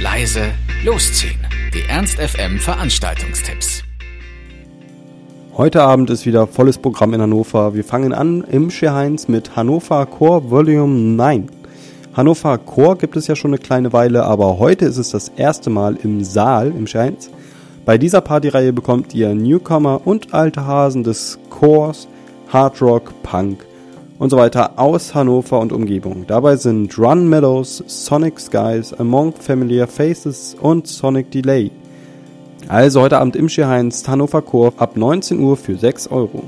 leise, losziehen. Die Ernst FM Veranstaltungstipps. Heute Abend ist wieder volles Programm in Hannover. Wir fangen an im Scherheinz mit Hannover Core Volume 9. Hannover Core gibt es ja schon eine kleine Weile, aber heute ist es das erste Mal im Saal im Scherheinz. Bei dieser Partyreihe bekommt ihr Newcomer und alte Hasen des Cores, Hard Rock, Punk und so weiter aus Hannover und Umgebung. Dabei sind Run Meadows, Sonic Skies, Among Familiar Faces und Sonic Delay. Also heute Abend im Schierheinz Hannover Chor ab 19 Uhr für 6 Euro.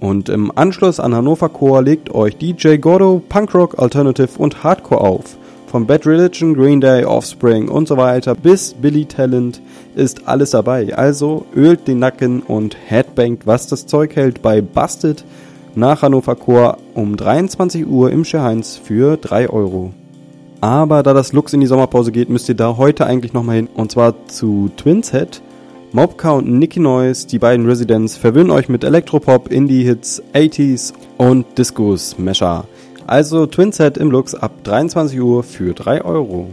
Und im Anschluss an Hannover Chor legt euch DJ Gordo Punkrock, Alternative und Hardcore auf. Von Bad Religion, Green Day, Offspring und so weiter bis Billy Talent ist alles dabei. Also ölt den Nacken und headbangt, was das Zeug hält bei Busted nach Hannover Chor um 23 Uhr im Scherheinz für 3 Euro. Aber da das Lux in die Sommerpause geht, müsst ihr da heute eigentlich nochmal hin. Und zwar zu Twins Head. Mobka und Nicky Noise, die beiden Residents, verwöhnen euch mit Elektropop, Indie-Hits, 80s und Disco-Smasher. Also Twins Head im Lux ab 23 Uhr für 3 Euro.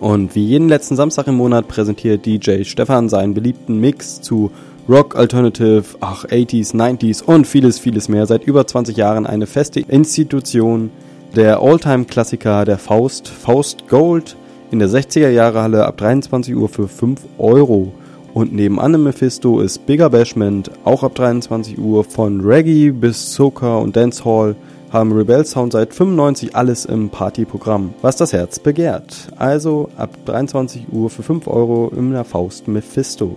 Und wie jeden letzten Samstag im Monat präsentiert DJ Stefan seinen beliebten Mix zu Rock, Alternative, ach, 80s, 90s und vieles, vieles mehr. Seit über 20 Jahren eine feste Institution. Der Alltime-Klassiker der Faust, Faust Gold, in der 60er Jahre Halle ab 23 Uhr für 5 Euro. Und nebenan im Mephisto ist Bigger Bashment, auch ab 23 Uhr. Von Reggae bis Soca und Dancehall haben Rebel Sound seit 95 alles im Partyprogramm, was das Herz begehrt. Also ab 23 Uhr für 5 Euro in der Faust Mephisto.